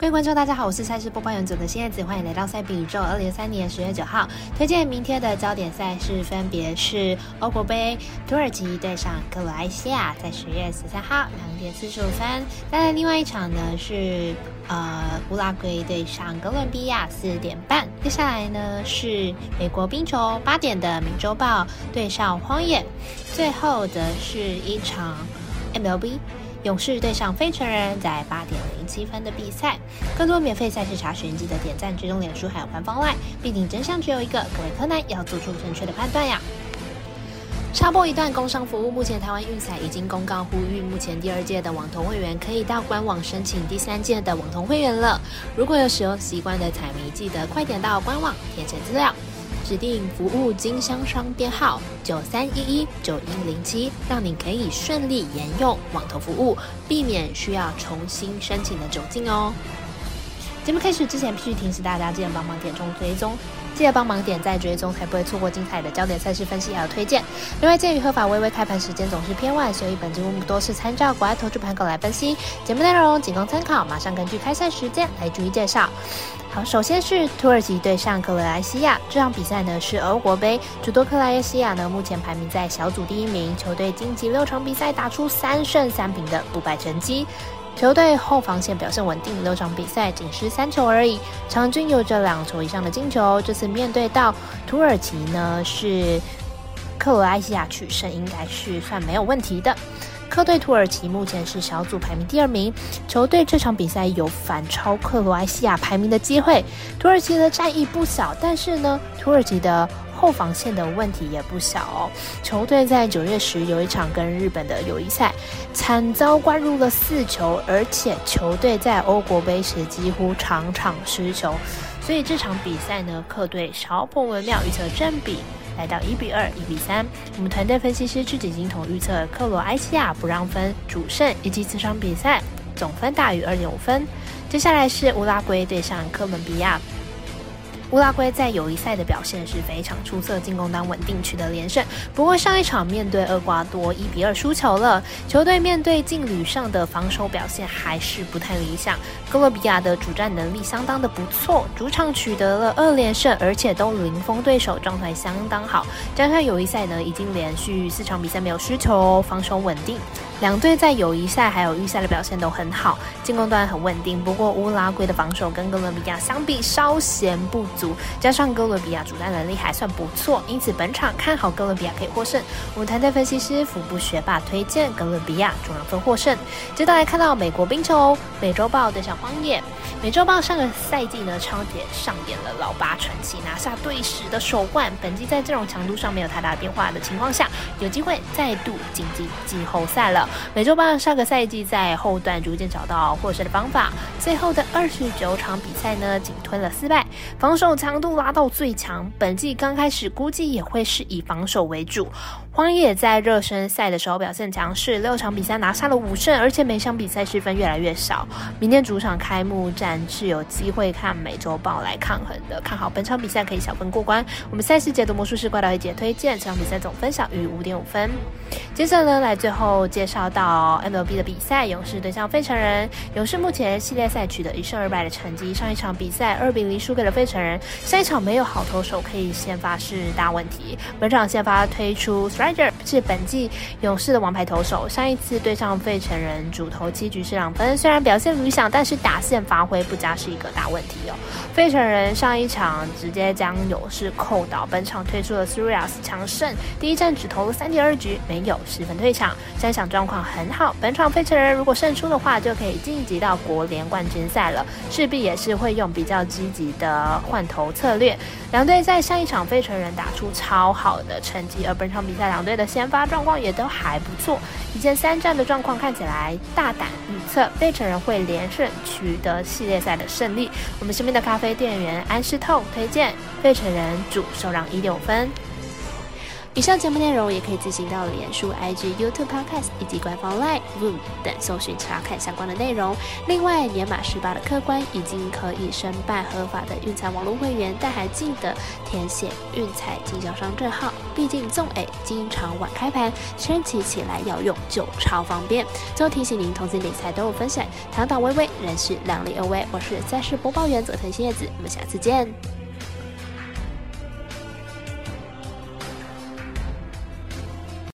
各位观众，大家好，我是赛事播报员组的新叶子，欢迎来到赛比宇宙。二零二三年十月九号，推荐明天的焦点赛事分别是欧国杯，土耳其对上克罗埃西亚，在十月十三号两点四十五分。再来另外一场呢是呃乌拉圭对上哥伦比亚，四点半。接下来呢是美国冰球八点的《美洲豹》对上荒野，最后则是一场 MLB。勇士对上费城人，在八点零七分的比赛。更多免费赛事查询，记得点赞、追踪脸书还有官方外。毕竟真相只有一个，各位柯南要做出正确的判断呀。插播一段工商服务，目前台湾运彩已经公告呼吁，目前第二届的网童会员可以到官网申请第三届的网童会员了。如果有使用习惯的彩迷，记得快点到官网填写资料。指定服务经销商编号九三一一九一零七，让你可以顺利沿用网投服务，避免需要重新申请的窘境哦。节目开始之前，必须提醒大家，记得帮忙点中追踪，记得帮忙点赞追踪，才不会错过精彩的焦点赛事分析还有推荐。另外，鉴于合法微微开盘时间总是偏晚，所以本节目多是参照国外投注盘口来分析，节目内容仅供参考，马上根据开赛时间来逐一介绍。好，首先是土耳其对上克罗埃西亚这场比赛呢是俄国杯，主多克罗埃西亚呢目前排名在小组第一名，球队晋级六场比赛打出三胜三平的不败成绩，球队后防线表现稳定，六场比赛仅失三球而已，场均有着两球以上的进球。这次面对到土耳其呢是克罗埃西亚取胜，应该是算没有问题的。客队土耳其目前是小组排名第二名，球队这场比赛有反超克罗埃西亚排名的机会。土耳其的战役不小，但是呢，土耳其的后防线的问题也不小哦。球队在九月时有一场跟日本的友谊赛，惨遭灌入了四球，而且球队在欧国杯时几乎场场失球，所以这场比赛呢，客队小破微妙预测正比。来到一比二、一比三，我们团队分析师赤井金童预测克罗埃西亚不让分主胜，以及这场比赛总分大于二点五分。接下来是乌拉圭对上哥伦比亚。乌拉圭在友谊赛的表现是非常出色，进攻端稳定取得连胜。不过上一场面对厄瓜多一比二输球了，球队面对劲旅上的防守表现还是不太理想。哥伦比亚的主战能力相当的不错，主场取得了二连胜，而且都零封对手，状态相当好。加上友谊赛呢，已经连续四场比赛没有失球，防守稳定。两队在友谊赛还有预赛的表现都很好，进攻端很稳定。不过乌拉圭的防守跟哥伦比亚相比稍显不足，加上哥伦比亚主战能力还算不错，因此本场看好哥伦比亚可以获胜。我们团队分析师腹部学霸推荐哥伦比亚主让分获胜。接下来看到美国冰球，美洲豹对上荒野。美洲豹上个赛季呢，超铁上演了老八传奇，拿下队史的首冠。本季在阵容强度上没有太大变化的情况下，有机会再度晋级季后赛了。美洲豹上个赛季在后段逐渐找到获胜的方法，最后的二十九场比赛呢，仅吞了四败，防守强度拉到最强。本季刚开始估计也会是以防守为主。荒野在热身赛的时候表现强势，六场比赛拿下了五胜，而且每场比赛失分越来越少。明天主场开幕战是有机会看美洲豹来抗衡的，看好本场比赛可以小分过关。我们赛事解读魔术师怪盗一姐推荐，这场比赛总分小于五点五分。接着呢，来最后介绍到 MLB 的比赛，勇士对上费城人。勇士目前系列赛取得一胜二败的成绩，上一场比赛二比零输给了费城人，下一场没有好投手可以先发是大问题。本场先发推出。是本季勇士的王牌投手，上一次对上费城人主投七局是两分，虽然表现理想，但是打线发挥不佳是一个大问题哦。费城人上一场直接将勇士扣倒，本场推出了 s u r i a s 强胜，第一战只投了三点二局，没有失分退场，三场状况很好。本场费城人如果胜出的话，就可以晋级到国联冠军赛了，势必也是会用比较积极的换投策略。两队在上一场费城人打出超好的成绩，而本场比赛两队的先发状况也都还不错。一箭三战的状况看起来，大胆预测费城人会连胜取得系列赛的胜利。我们身边的咖啡店员安士透推荐费城人主受让一六分。以上节目内容也可以自行到脸书、IG、YouTube、Podcast 以及官方 Line、Room 等搜寻查看相关的内容。另外，年满十八的客官已经可以申办合法的运彩网络会员，但还记得填写运彩经销商证号。毕竟纵 A 经常晚开盘，升级起来要用就超方便。最后提醒您，投资理财都有风险，堂堂微微，人是量力而为。我是赛事播报员佐藤叶子，我们下次见。